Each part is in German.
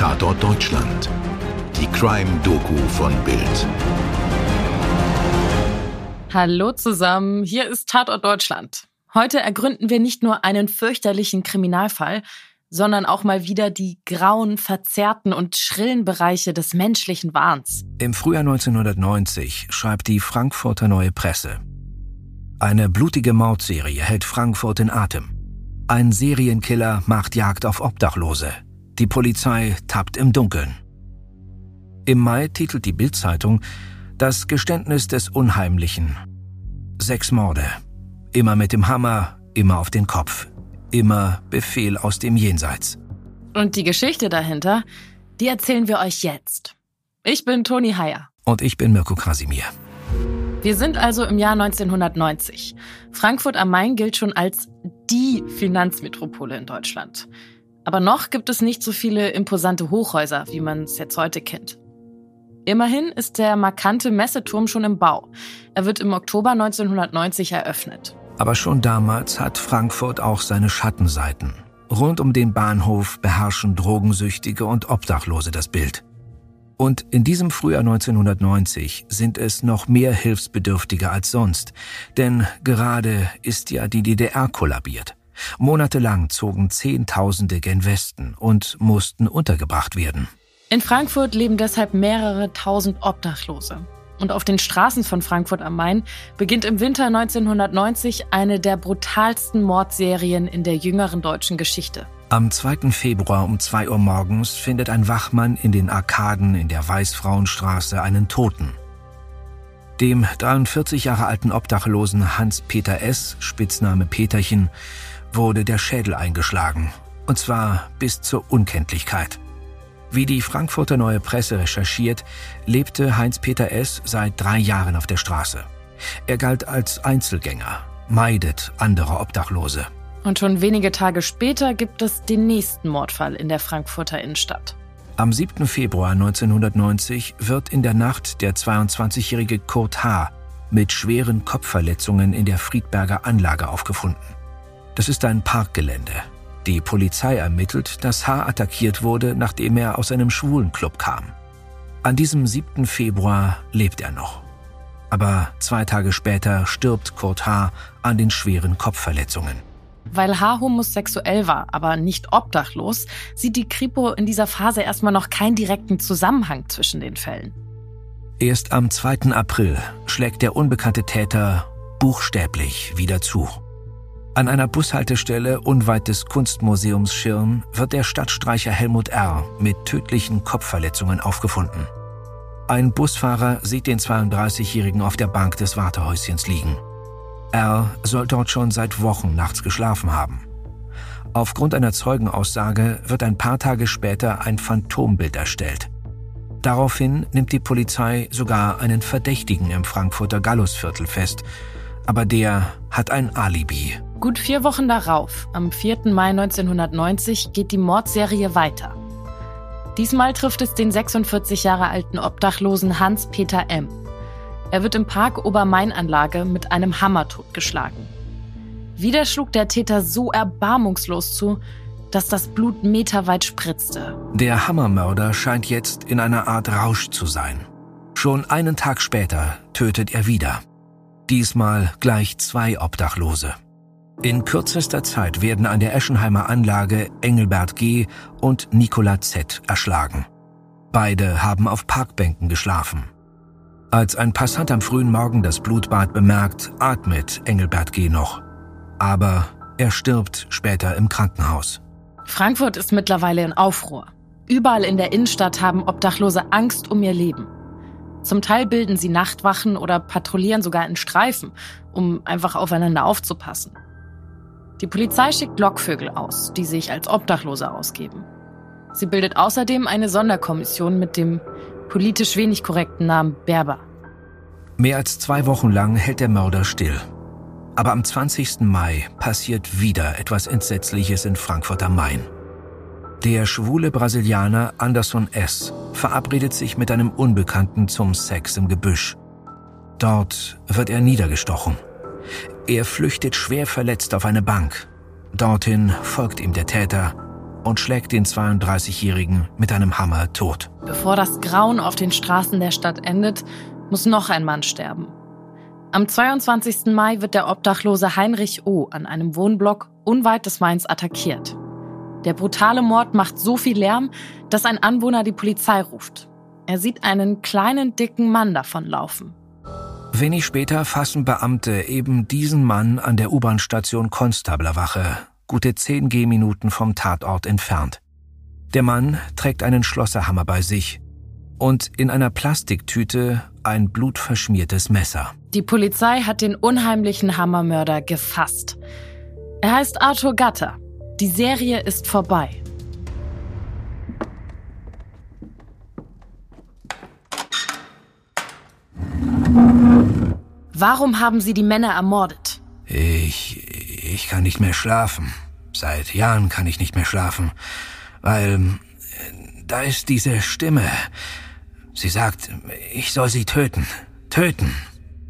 Tatort Deutschland. Die Crime-Doku von Bild. Hallo zusammen, hier ist Tatort Deutschland. Heute ergründen wir nicht nur einen fürchterlichen Kriminalfall, sondern auch mal wieder die grauen, verzerrten und schrillen Bereiche des menschlichen Wahns. Im Frühjahr 1990 schreibt die Frankfurter Neue Presse. Eine blutige Mordserie hält Frankfurt in Atem. Ein Serienkiller macht Jagd auf Obdachlose. Die Polizei tappt im Dunkeln. Im Mai titelt die Bildzeitung Das Geständnis des Unheimlichen. Sechs Morde. Immer mit dem Hammer, immer auf den Kopf. Immer Befehl aus dem Jenseits. Und die Geschichte dahinter, die erzählen wir euch jetzt. Ich bin Toni Heyer. Und ich bin Mirko Krasimir. Wir sind also im Jahr 1990. Frankfurt am Main gilt schon als die Finanzmetropole in Deutschland. Aber noch gibt es nicht so viele imposante Hochhäuser, wie man es jetzt heute kennt. Immerhin ist der markante Messeturm schon im Bau. Er wird im Oktober 1990 eröffnet. Aber schon damals hat Frankfurt auch seine Schattenseiten. Rund um den Bahnhof beherrschen Drogensüchtige und Obdachlose das Bild. Und in diesem Frühjahr 1990 sind es noch mehr Hilfsbedürftige als sonst, denn gerade ist ja die DDR kollabiert. Monatelang zogen Zehntausende gen Westen und mussten untergebracht werden. In Frankfurt leben deshalb mehrere tausend Obdachlose. Und auf den Straßen von Frankfurt am Main beginnt im Winter 1990 eine der brutalsten Mordserien in der jüngeren deutschen Geschichte. Am 2. Februar um 2 Uhr morgens findet ein Wachmann in den Arkaden in der Weißfrauenstraße einen Toten. Dem 43 Jahre alten Obdachlosen Hans-Peter S., Spitzname Peterchen, wurde der Schädel eingeschlagen. Und zwar bis zur Unkenntlichkeit. Wie die Frankfurter Neue Presse recherchiert, lebte Heinz-Peter S. seit drei Jahren auf der Straße. Er galt als Einzelgänger, meidet andere Obdachlose. Und schon wenige Tage später gibt es den nächsten Mordfall in der Frankfurter Innenstadt. Am 7. Februar 1990 wird in der Nacht der 22-jährige Kurt H. mit schweren Kopfverletzungen in der Friedberger Anlage aufgefunden. Das ist ein Parkgelände. Die Polizei ermittelt, dass H. attackiert wurde, nachdem er aus einem Schwulenclub kam. An diesem 7. Februar lebt er noch. Aber zwei Tage später stirbt Kurt H. an den schweren Kopfverletzungen. Weil H. homosexuell war, aber nicht obdachlos, sieht die Kripo in dieser Phase erstmal noch keinen direkten Zusammenhang zwischen den Fällen. Erst am 2. April schlägt der unbekannte Täter buchstäblich wieder zu. An einer Bushaltestelle unweit des Kunstmuseums Schirn wird der Stadtstreicher Helmut R. mit tödlichen Kopfverletzungen aufgefunden. Ein Busfahrer sieht den 32-Jährigen auf der Bank des Wartehäuschens liegen. R. soll dort schon seit Wochen nachts geschlafen haben. Aufgrund einer Zeugenaussage wird ein paar Tage später ein Phantombild erstellt. Daraufhin nimmt die Polizei sogar einen Verdächtigen im Frankfurter Gallusviertel fest, aber der hat ein Alibi. Gut vier Wochen darauf, am 4. Mai 1990, geht die Mordserie weiter. Diesmal trifft es den 46 Jahre alten Obdachlosen Hans-Peter M. Er wird im Park Obermainanlage mit einem Hammer totgeschlagen. Wieder schlug der Täter so erbarmungslos zu, dass das Blut meterweit spritzte. Der Hammermörder scheint jetzt in einer Art Rausch zu sein. Schon einen Tag später tötet er wieder. Diesmal gleich zwei Obdachlose. In kürzester Zeit werden an der Eschenheimer Anlage Engelbert G. und Nicola Z. erschlagen. Beide haben auf Parkbänken geschlafen. Als ein Passant am frühen Morgen das Blutbad bemerkt, atmet Engelbert G. noch. Aber er stirbt später im Krankenhaus. Frankfurt ist mittlerweile in Aufruhr. Überall in der Innenstadt haben Obdachlose Angst um ihr Leben. Zum Teil bilden sie Nachtwachen oder patrouillieren sogar in Streifen, um einfach aufeinander aufzupassen. Die Polizei schickt Lockvögel aus, die sich als Obdachlose ausgeben. Sie bildet außerdem eine Sonderkommission mit dem politisch wenig korrekten Namen Berber. Mehr als zwei Wochen lang hält der Mörder still. Aber am 20. Mai passiert wieder etwas Entsetzliches in Frankfurt am Main. Der schwule Brasilianer Anderson S. verabredet sich mit einem Unbekannten zum Sex im Gebüsch. Dort wird er niedergestochen. Er flüchtet schwer verletzt auf eine Bank. Dorthin folgt ihm der Täter und schlägt den 32-Jährigen mit einem Hammer tot. Bevor das Grauen auf den Straßen der Stadt endet, muss noch ein Mann sterben. Am 22. Mai wird der Obdachlose Heinrich O. an einem Wohnblock unweit des Mains attackiert. Der brutale Mord macht so viel Lärm, dass ein Anwohner die Polizei ruft. Er sieht einen kleinen, dicken Mann davonlaufen. Wenig später fassen Beamte eben diesen Mann an der U-Bahn-Station Konstablerwache, gute zehn Gehminuten vom Tatort entfernt. Der Mann trägt einen Schlosserhammer bei sich und in einer Plastiktüte ein blutverschmiertes Messer. Die Polizei hat den unheimlichen Hammermörder gefasst. Er heißt Arthur Gatter. Die Serie ist vorbei. Warum haben Sie die Männer ermordet? Ich. ich kann nicht mehr schlafen. Seit Jahren kann ich nicht mehr schlafen. Weil. Da ist diese Stimme. Sie sagt, ich soll sie töten. Töten.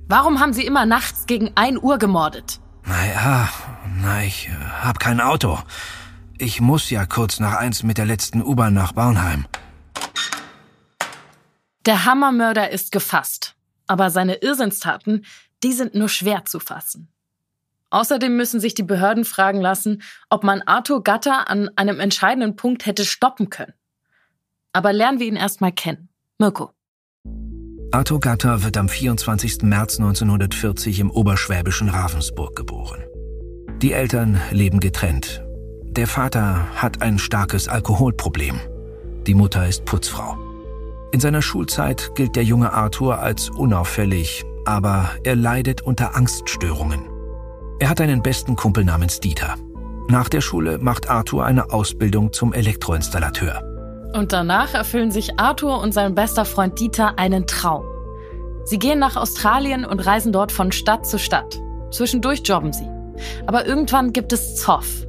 Warum haben Sie immer nachts gegen ein Uhr gemordet? Naja, na, ich hab kein Auto. Ich muss ja kurz nach eins mit der letzten U-Bahn nach Baunheim. Der Hammermörder ist gefasst aber seine Irrsinnstaten, die sind nur schwer zu fassen. Außerdem müssen sich die Behörden fragen lassen, ob man Arthur Gatter an einem entscheidenden Punkt hätte stoppen können. Aber lernen wir ihn erstmal kennen. Mirko. Arthur Gatter wird am 24. März 1940 im oberschwäbischen Ravensburg geboren. Die Eltern leben getrennt. Der Vater hat ein starkes Alkoholproblem. Die Mutter ist Putzfrau. In seiner Schulzeit gilt der junge Arthur als unauffällig, aber er leidet unter Angststörungen. Er hat einen besten Kumpel namens Dieter. Nach der Schule macht Arthur eine Ausbildung zum Elektroinstallateur. Und danach erfüllen sich Arthur und sein bester Freund Dieter einen Traum. Sie gehen nach Australien und reisen dort von Stadt zu Stadt. Zwischendurch jobben sie. Aber irgendwann gibt es Zoff.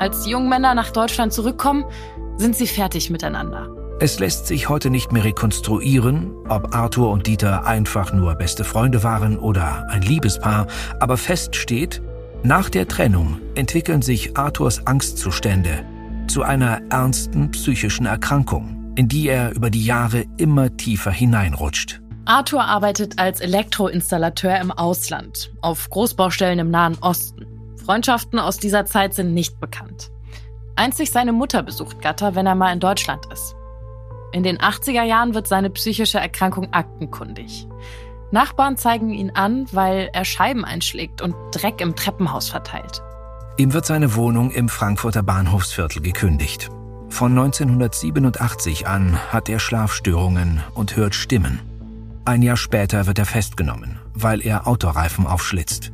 Als die jungen Männer nach Deutschland zurückkommen, sind sie fertig miteinander. Es lässt sich heute nicht mehr rekonstruieren, ob Arthur und Dieter einfach nur beste Freunde waren oder ein Liebespaar, aber fest steht, nach der Trennung entwickeln sich Arthurs Angstzustände zu einer ernsten psychischen Erkrankung, in die er über die Jahre immer tiefer hineinrutscht. Arthur arbeitet als Elektroinstallateur im Ausland, auf Großbaustellen im Nahen Osten. Freundschaften aus dieser Zeit sind nicht bekannt. Einzig seine Mutter besucht Gatter, wenn er mal in Deutschland ist. In den 80er Jahren wird seine psychische Erkrankung aktenkundig. Nachbarn zeigen ihn an, weil er Scheiben einschlägt und Dreck im Treppenhaus verteilt. Ihm wird seine Wohnung im Frankfurter Bahnhofsviertel gekündigt. Von 1987 an hat er Schlafstörungen und hört Stimmen. Ein Jahr später wird er festgenommen, weil er Autoreifen aufschlitzt.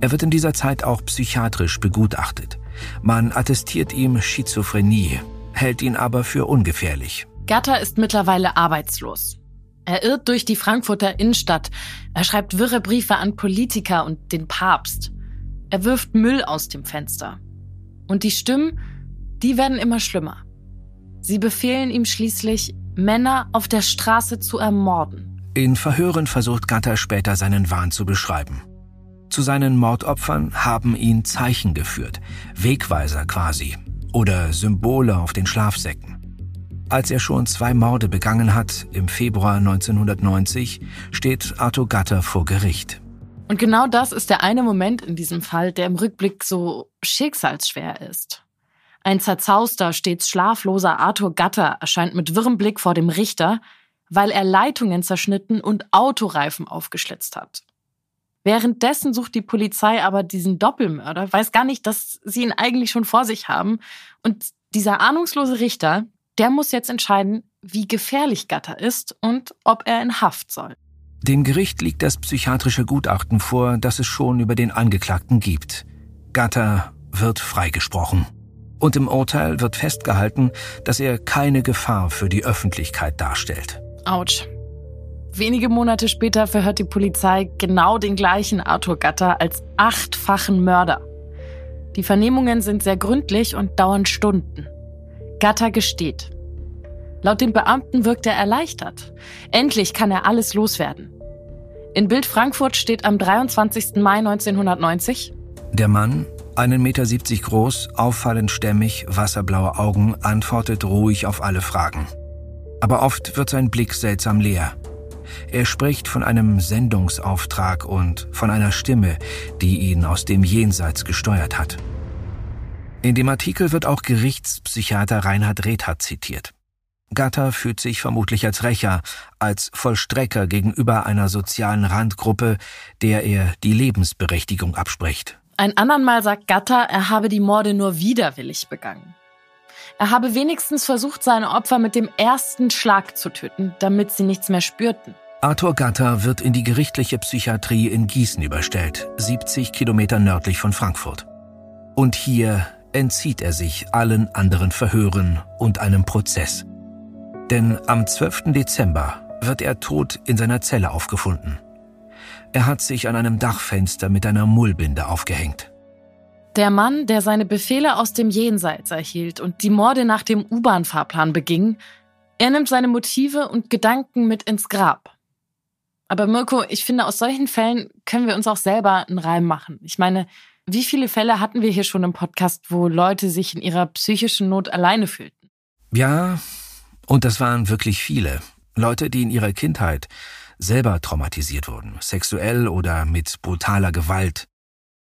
Er wird in dieser Zeit auch psychiatrisch begutachtet. Man attestiert ihm Schizophrenie, hält ihn aber für ungefährlich. Gatter ist mittlerweile arbeitslos. Er irrt durch die Frankfurter Innenstadt. Er schreibt wirre Briefe an Politiker und den Papst. Er wirft Müll aus dem Fenster. Und die Stimmen, die werden immer schlimmer. Sie befehlen ihm schließlich, Männer auf der Straße zu ermorden. In Verhören versucht Gatter später seinen Wahn zu beschreiben. Zu seinen Mordopfern haben ihn Zeichen geführt, Wegweiser quasi, oder Symbole auf den Schlafsäcken. Als er schon zwei Morde begangen hat, im Februar 1990, steht Arthur Gatter vor Gericht. Und genau das ist der eine Moment in diesem Fall, der im Rückblick so schicksalsschwer ist. Ein zerzauster, stets schlafloser Arthur Gatter erscheint mit wirrem Blick vor dem Richter, weil er Leitungen zerschnitten und Autoreifen aufgeschlitzt hat. Währenddessen sucht die Polizei aber diesen Doppelmörder, weiß gar nicht, dass sie ihn eigentlich schon vor sich haben. Und dieser ahnungslose Richter, der muss jetzt entscheiden, wie gefährlich Gatter ist und ob er in Haft soll. Dem Gericht liegt das psychiatrische Gutachten vor, das es schon über den Angeklagten gibt. Gatter wird freigesprochen. Und im Urteil wird festgehalten, dass er keine Gefahr für die Öffentlichkeit darstellt. Autsch. Wenige Monate später verhört die Polizei genau den gleichen Arthur Gatter als achtfachen Mörder. Die Vernehmungen sind sehr gründlich und dauern Stunden. Gatter gesteht. Laut den Beamten wirkt er erleichtert. Endlich kann er alles loswerden. In Bild Frankfurt steht am 23. Mai 1990. Der Mann Einen Meter siebzig groß, auffallend stämmig, wasserblaue Augen, antwortet ruhig auf alle Fragen. Aber oft wird sein Blick seltsam leer. Er spricht von einem Sendungsauftrag und von einer Stimme, die ihn aus dem Jenseits gesteuert hat. In dem Artikel wird auch Gerichtspsychiater Reinhard Redhardt zitiert. Gatter fühlt sich vermutlich als Rächer, als Vollstrecker gegenüber einer sozialen Randgruppe, der er die Lebensberechtigung abspricht. Ein andern Mal sagt Gatter, er habe die Morde nur widerwillig begangen. Er habe wenigstens versucht, seine Opfer mit dem ersten Schlag zu töten, damit sie nichts mehr spürten. Arthur Gatter wird in die gerichtliche Psychiatrie in Gießen überstellt, 70 Kilometer nördlich von Frankfurt. Und hier entzieht er sich allen anderen Verhören und einem Prozess. Denn am 12. Dezember wird er tot in seiner Zelle aufgefunden. Er hat sich an einem Dachfenster mit einer Mullbinde aufgehängt. Der Mann, der seine Befehle aus dem Jenseits erhielt und die Morde nach dem U-Bahn-Fahrplan beging, er nimmt seine Motive und Gedanken mit ins Grab. Aber Mirko, ich finde, aus solchen Fällen können wir uns auch selber einen Reim machen. Ich meine, wie viele Fälle hatten wir hier schon im Podcast, wo Leute sich in ihrer psychischen Not alleine fühlten? Ja, und das waren wirklich viele. Leute, die in ihrer Kindheit selber traumatisiert wurden, sexuell oder mit brutaler Gewalt.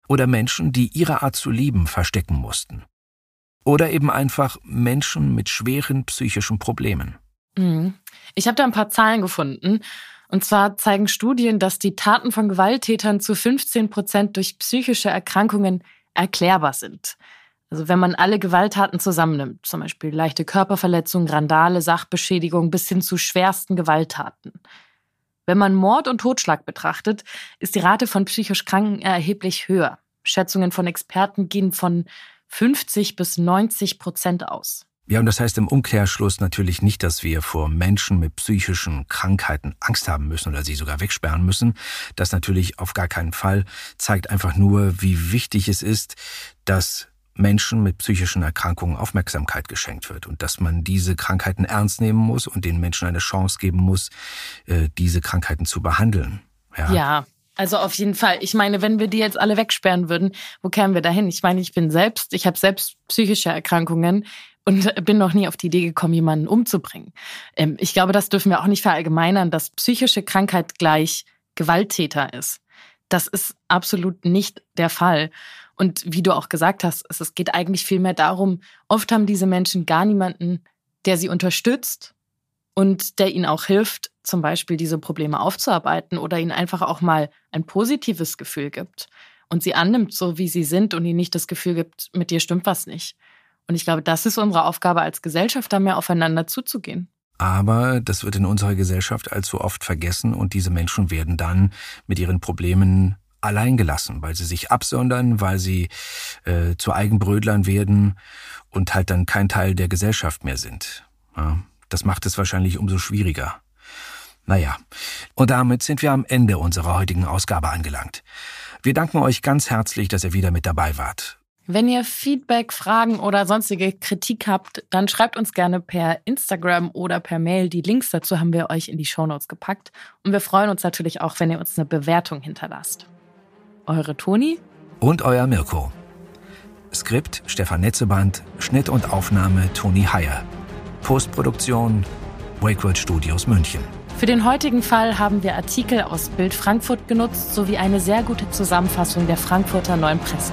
Oder Menschen, die ihre Art zu lieben verstecken mussten. Oder eben einfach Menschen mit schweren psychischen Problemen. Mhm. Ich habe da ein paar Zahlen gefunden. Und zwar zeigen Studien, dass die Taten von Gewalttätern zu 15 Prozent durch psychische Erkrankungen erklärbar sind. Also wenn man alle Gewalttaten zusammennimmt, zum Beispiel leichte Körperverletzungen, Randale, Sachbeschädigung bis hin zu schwersten Gewalttaten. Wenn man Mord und Totschlag betrachtet, ist die Rate von psychisch Kranken erheblich höher. Schätzungen von Experten gehen von 50 bis 90 Prozent aus. Ja, und das heißt im Umkehrschluss natürlich nicht, dass wir vor Menschen mit psychischen Krankheiten Angst haben müssen oder sie sogar wegsperren müssen. Das natürlich auf gar keinen Fall zeigt einfach nur, wie wichtig es ist, dass Menschen mit psychischen Erkrankungen Aufmerksamkeit geschenkt wird und dass man diese Krankheiten ernst nehmen muss und den Menschen eine Chance geben muss, äh, diese Krankheiten zu behandeln. Ja. ja. Also auf jeden Fall. Ich meine, wenn wir die jetzt alle wegsperren würden, wo kämen wir dahin? Ich meine, ich bin selbst, ich habe selbst psychische Erkrankungen und bin noch nie auf die Idee gekommen, jemanden umzubringen. Ähm, ich glaube, das dürfen wir auch nicht verallgemeinern, dass psychische Krankheit gleich Gewalttäter ist. Das ist absolut nicht der Fall. Und wie du auch gesagt hast, es geht eigentlich vielmehr darum, oft haben diese Menschen gar niemanden, der sie unterstützt und der ihnen auch hilft, zum Beispiel diese Probleme aufzuarbeiten oder ihnen einfach auch mal ein positives Gefühl gibt und sie annimmt, so wie sie sind und ihnen nicht das Gefühl gibt, mit dir stimmt was nicht. Und ich glaube, das ist unsere Aufgabe als Gesellschaft, da mehr aufeinander zuzugehen. Aber das wird in unserer Gesellschaft allzu oft vergessen und diese Menschen werden dann mit ihren Problemen allein gelassen, weil sie sich absondern, weil sie äh, zu Eigenbrödlern werden und halt dann kein Teil der Gesellschaft mehr sind. Ja, das macht es wahrscheinlich umso schwieriger. Naja, und damit sind wir am Ende unserer heutigen Ausgabe angelangt. Wir danken euch ganz herzlich, dass ihr wieder mit dabei wart. Wenn ihr Feedback, Fragen oder sonstige Kritik habt, dann schreibt uns gerne per Instagram oder per Mail. Die Links dazu haben wir euch in die Shownotes gepackt. Und wir freuen uns natürlich auch, wenn ihr uns eine Bewertung hinterlasst. Eure Toni und euer Mirko. Skript Stefan Netzeband, Schnitt und Aufnahme Toni Heyer. Postproduktion Wakewood Studios München. Für den heutigen Fall haben wir Artikel aus Bild Frankfurt genutzt sowie eine sehr gute Zusammenfassung der Frankfurter Neuen Presse.